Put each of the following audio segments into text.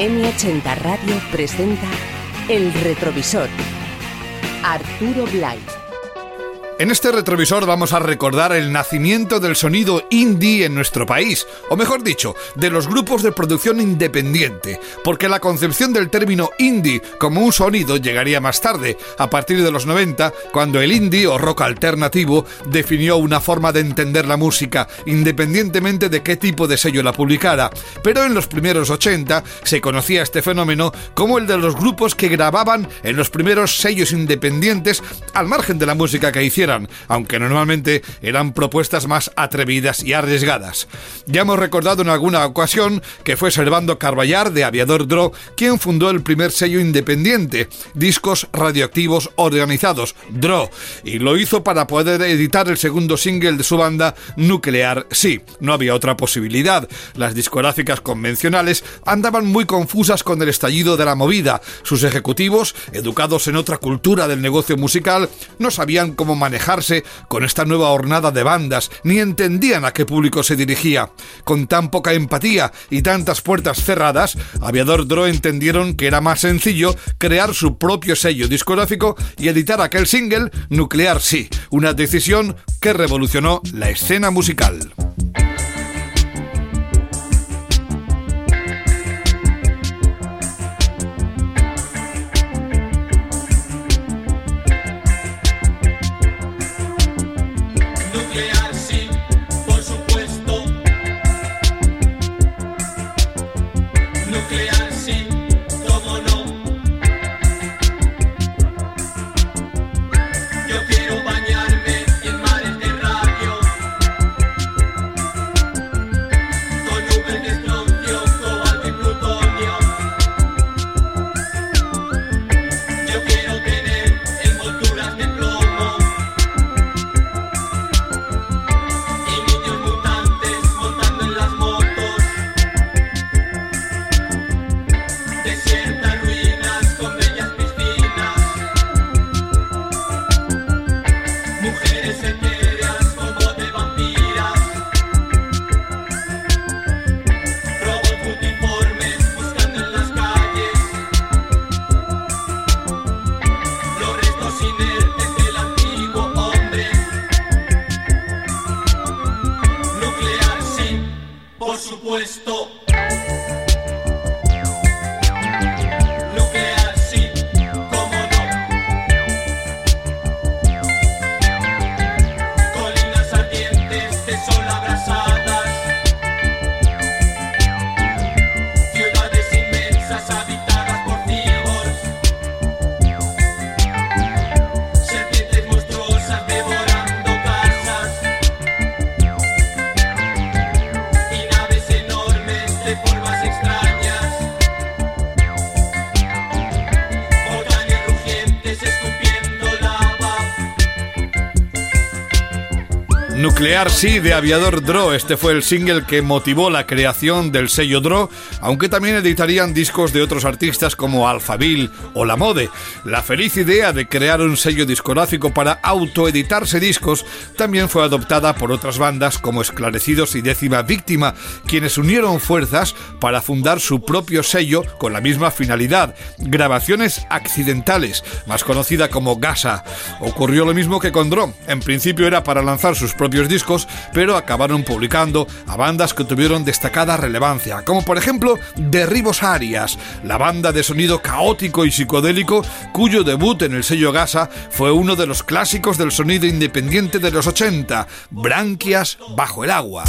M80 Radio presenta El Retrovisor. Arturo Blay. En este retrovisor vamos a recordar el nacimiento del sonido indie en nuestro país, o mejor dicho, de los grupos de producción independiente, porque la concepción del término indie como un sonido llegaría más tarde, a partir de los 90, cuando el indie o rock alternativo definió una forma de entender la música, independientemente de qué tipo de sello la publicara. Pero en los primeros 80 se conocía este fenómeno como el de los grupos que grababan en los primeros sellos independientes al margen de la música que aunque normalmente eran propuestas más atrevidas y arriesgadas. Ya hemos recordado en alguna ocasión que fue Servando Carballar de Aviador Dro quien fundó el primer sello independiente, Discos Radioactivos Organizados, Dro, y lo hizo para poder editar el segundo single de su banda, Nuclear Sí. No había otra posibilidad. Las discográficas convencionales andaban muy confusas con el estallido de la movida. Sus ejecutivos, educados en otra cultura del negocio musical, no sabían cómo manejar con esta nueva hornada de bandas, ni entendían a qué público se dirigía. Con tan poca empatía y tantas puertas cerradas, Aviador Dro entendieron que era más sencillo crear su propio sello discográfico y editar aquel single Nuclear Sí, una decisión que revolucionó la escena musical. Sí de Aviador Dro. Este fue el single que motivó la creación del sello Dro, aunque también editarían discos de otros artistas como Alphaville o La Mode. La feliz idea de crear un sello discográfico para autoeditarse discos también fue adoptada por otras bandas como Esclarecidos y Décima Víctima, quienes unieron fuerzas para fundar su propio sello con la misma finalidad, grabaciones accidentales, más conocida como Gasa. Ocurrió lo mismo que con Dro. En principio era para lanzar sus propios discos, pero acabaron publicando a bandas que tuvieron destacada relevancia, como por ejemplo Derribos Arias, la banda de sonido caótico y psicodélico cuyo debut en el sello Gasa fue uno de los clásicos del sonido independiente de los 80, Branquias bajo el agua.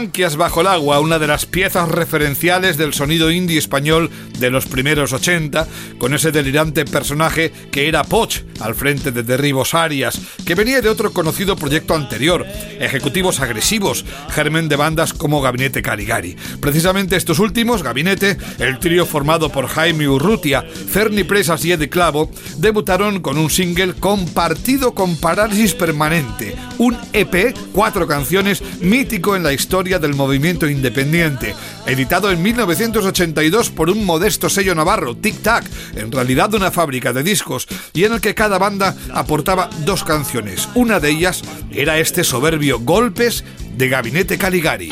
Branquias bajo el agua, una de las piezas referenciales del sonido indie español de los primeros 80, con ese delirante personaje que era Poch al frente de Derribos Arias, que venía de otro conocido proyecto anterior, Ejecutivos Agresivos, germen de bandas como Gabinete Caligari. Precisamente estos últimos, Gabinete, el trío formado por Jaime Urrutia, Ferni Presas y Eddie Clavo, debutaron con un single compartido con Parálisis Permanente, un EP, cuatro canciones, mítico en la historia del movimiento independiente, editado en 1982 por un modesto sello navarro, Tic Tac, en realidad una fábrica de discos, y en el que cada banda aportaba dos canciones. Una de ellas era este soberbio Golpes de Gabinete Caligari.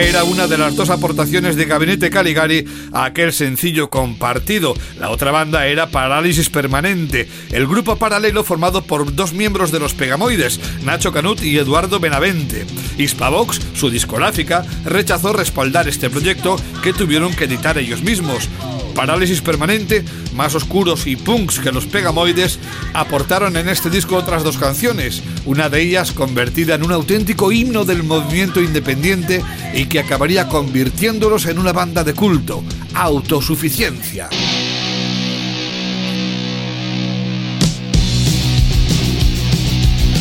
Era una de las dos aportaciones de Gabinete Caligari a aquel sencillo compartido. La otra banda era Parálisis Permanente, el grupo paralelo formado por dos miembros de los Pegamoides, Nacho Canut y Eduardo Benavente. Hispavox, su discográfica, rechazó respaldar este proyecto que tuvieron que editar ellos mismos. Parálisis Permanente, más oscuros y punks que los Pegamoides, aportaron en este disco otras dos canciones, una de ellas convertida en un auténtico himno del movimiento independiente y que acabaría convirtiéndolos en una banda de culto, Autosuficiencia.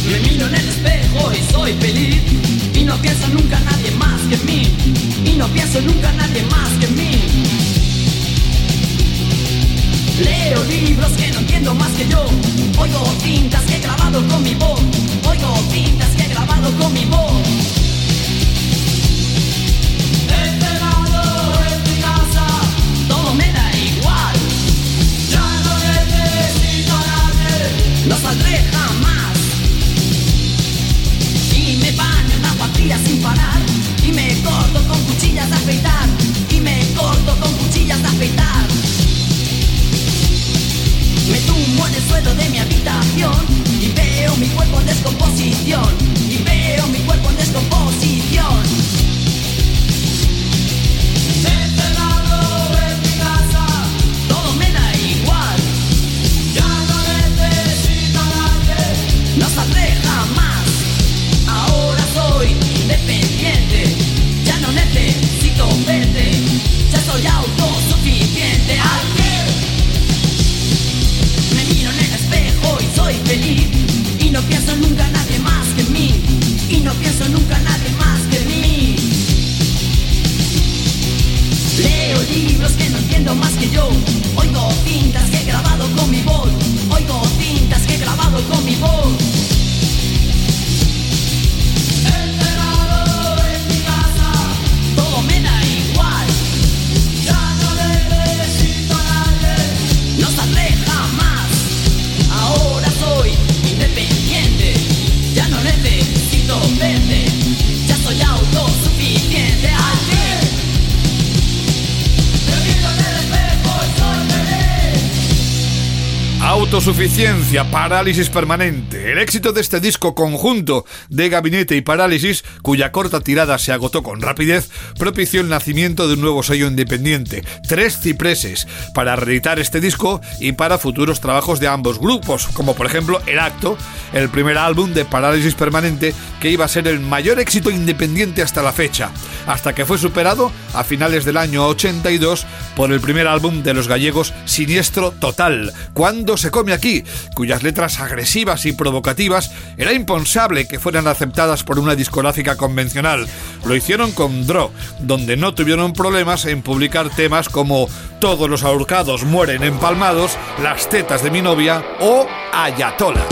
Me miro en el espejo y soy feliz y no pienso nunca nadie más que mí y no pienso nunca nadie más que mí. Leo libros que no entiendo más que yo. Oigo tintas que he grabado con mi voz. Oigo tintas que he grabado con mi voz. Todo me da igual. Ya no saldré jamás. Y me baño en agua fría sin parar, y me corto con cuchillas de afeitar, y me corto con cuchillas de afeitar. Me tumbo en el suelo de mi habitación y veo mi Autosuficiencia, parálisis permanente. El éxito de este disco conjunto de Gabinete y Parálisis, cuya corta tirada se agotó con rapidez, propició el nacimiento de un nuevo sello independiente, Tres Cipreses, para reeditar este disco y para futuros trabajos de ambos grupos, como por ejemplo El Acto, el primer álbum de Parálisis Permanente, que iba a ser el mayor éxito independiente hasta la fecha, hasta que fue superado a finales del año 82 por el primer álbum de los gallegos Siniestro Total, Cuando se come aquí, cuyas letras agresivas y provocativas era impensable que fueran aceptadas por una discográfica convencional. Lo hicieron con Dro, donde no tuvieron problemas en publicar temas como Todos los ahorcados mueren empalmados, Las tetas de mi novia o Ayatola.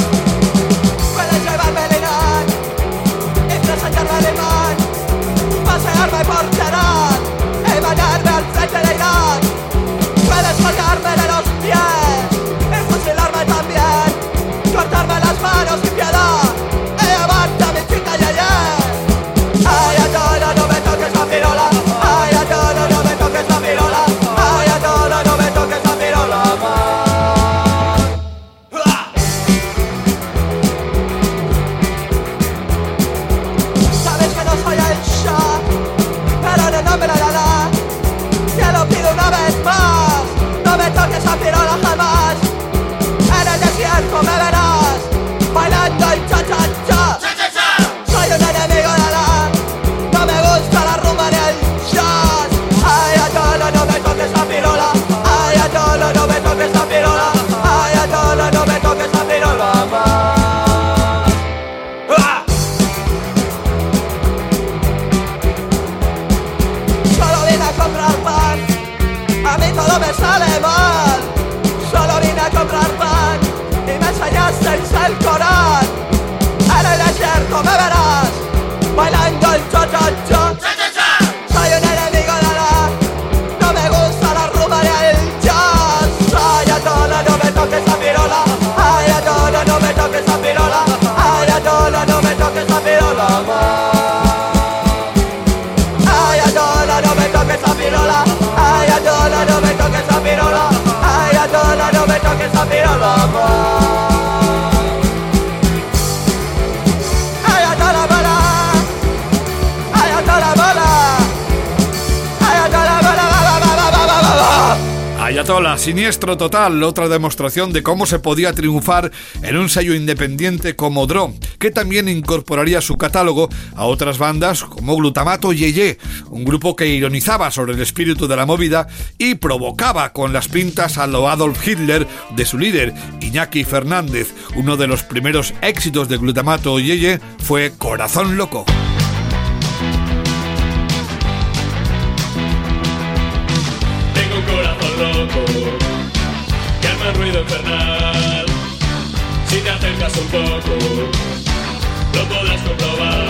Me toques la Siniestro total, otra demostración de cómo se podía triunfar en un sello independiente como Dro, que también incorporaría su catálogo a otras bandas como Glutamato Yeye, un grupo que ironizaba sobre el espíritu de la movida y provocaba con las pintas a lo Adolf Hitler de su líder, Iñaki Fernández. Uno de los primeros éxitos de Glutamato Yeye fue Corazón Loco. Ruido infernal. Si te acercas un poco, lo podrás comprobar.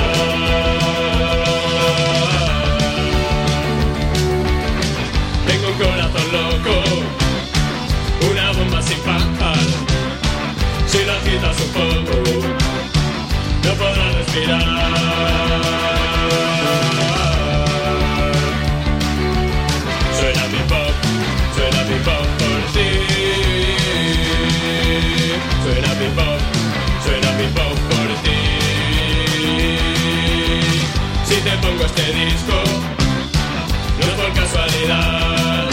Tengo un corazón loco, una bomba sin pajar. Si lo agitas un poco, no podrás respirar. Suena mi pop, suena mi pop por ti. Si te pongo este disco, no es por casualidad.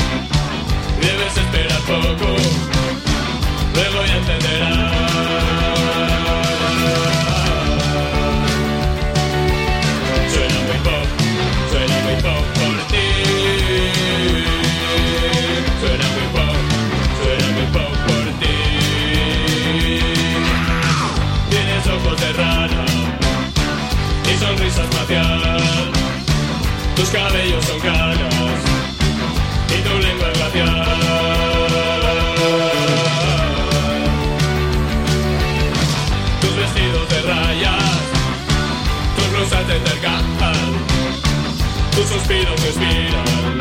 Debes esperar poco, luego ya entenderás. sonrisa. Tus cabellos son caros y tu lengua es glacial. Tus vestidos de rayas, tus blusas te intercalan. Tus suspiros me inspiran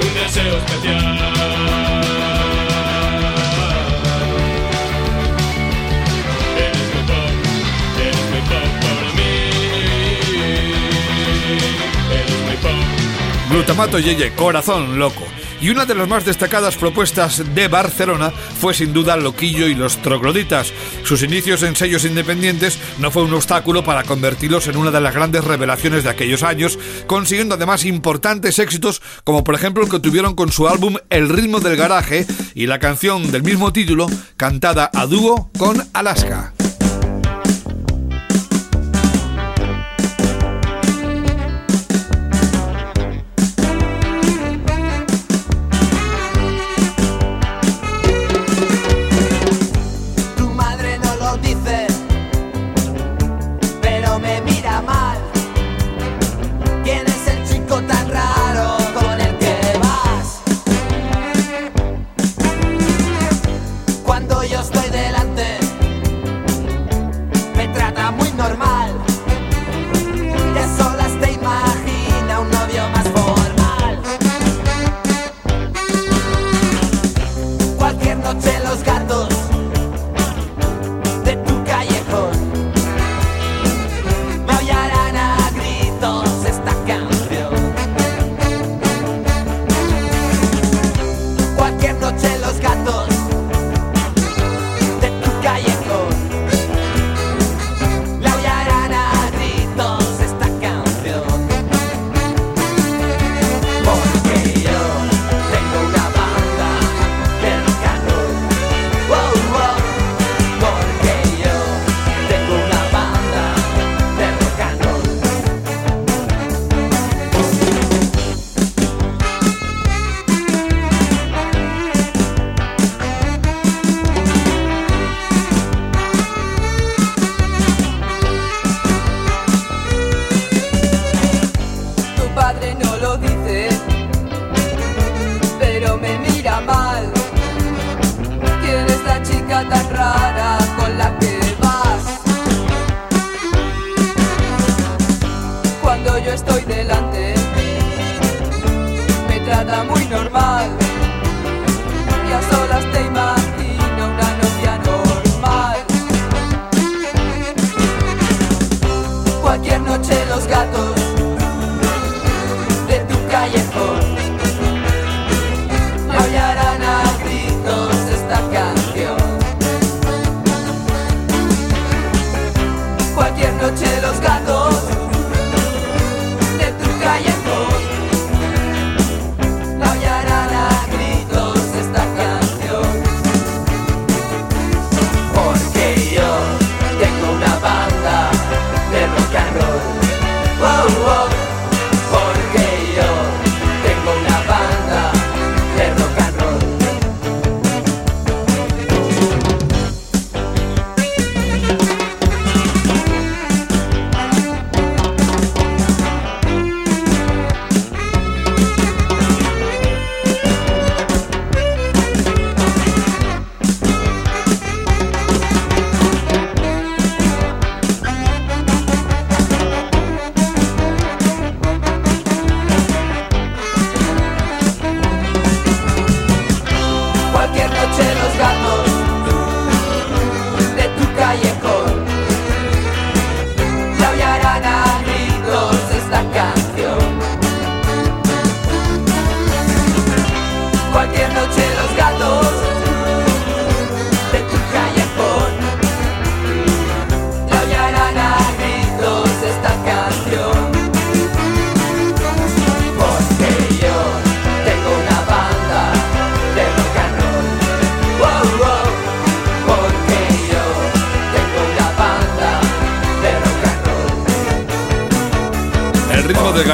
un deseo especial. Glutamato Yeye, Corazón Loco. Y una de las más destacadas propuestas de Barcelona fue sin duda Loquillo y los Trogloditas. Sus inicios en sellos independientes no fue un obstáculo para convertirlos en una de las grandes revelaciones de aquellos años, consiguiendo además importantes éxitos como por ejemplo el que tuvieron con su álbum El ritmo del garaje y la canción del mismo título cantada a dúo con Alaska.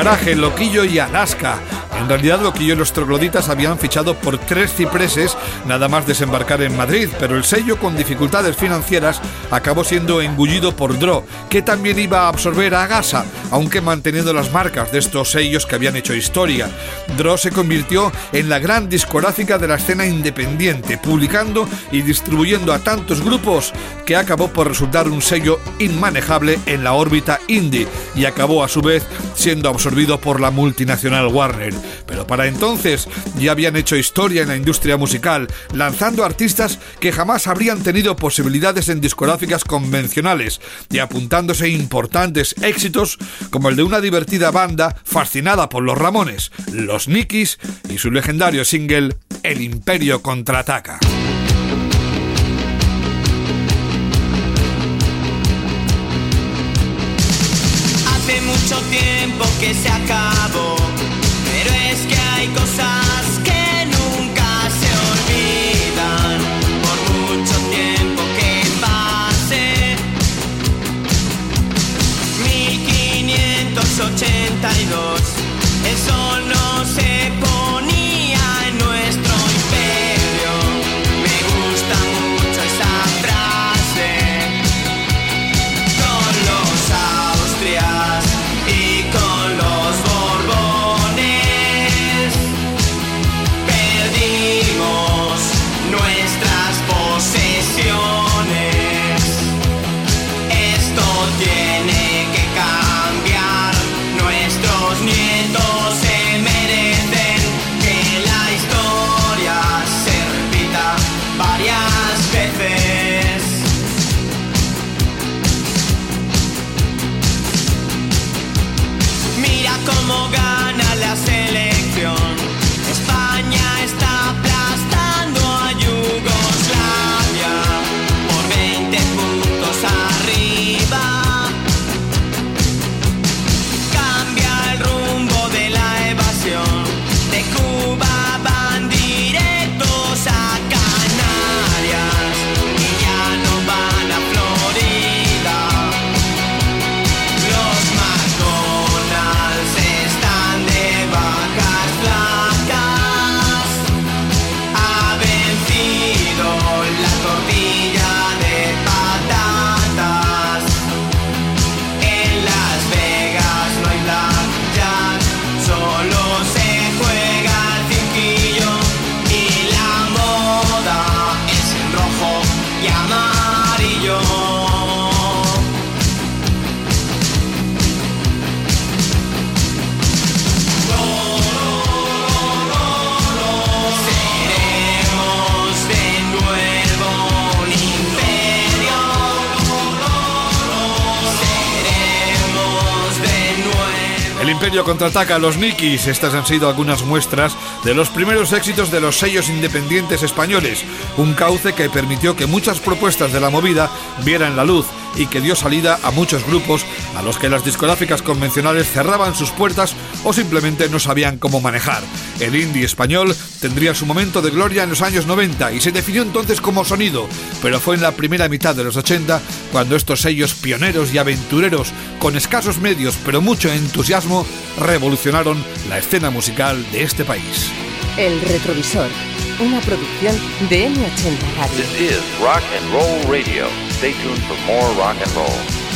Loquillo y Alaska. En realidad, Loquillo y los trogloditas habían fichado por tres cipreses nada más desembarcar en Madrid, pero el sello, con dificultades financieras, acabó siendo engullido por Dro, que también iba a absorber a Gasa, aunque manteniendo las marcas de estos sellos que habían hecho historia. Dro se convirtió en la gran discográfica de la escena independiente, publicando y distribuyendo a tantos grupos que acabó por resultar un sello inmanejable en la órbita indie y acabó a su vez siendo absorbido por la multinacional Warner. Pero para entonces ya habían hecho historia en la industria musical, lanzando artistas que jamás habrían tenido posibilidades en discográficas convencionales y apuntándose importantes éxitos como el de una divertida banda fascinada por los Ramones, los Nikis y su legendario single El Imperio contraataca. Hace mucho tiempo que se acabó, 1582, el Imperio contraataca a los Nikis. Estas han sido algunas muestras de los primeros éxitos de los sellos independientes españoles. Un cauce que permitió que muchas propuestas de la movida vieran la luz y que dio salida a muchos grupos a los que las discográficas convencionales cerraban sus puertas o simplemente no sabían cómo manejar. El indie español tendría su momento de gloria en los años 90 y se definió entonces como sonido, pero fue en la primera mitad de los 80 cuando estos sellos pioneros y aventureros con escasos medios pero mucho entusiasmo revolucionaron la escena musical de este país. El retrovisor, una producción de M80 Radio. This is Rock and Roll Radio. Stay tuned for more rock and roll.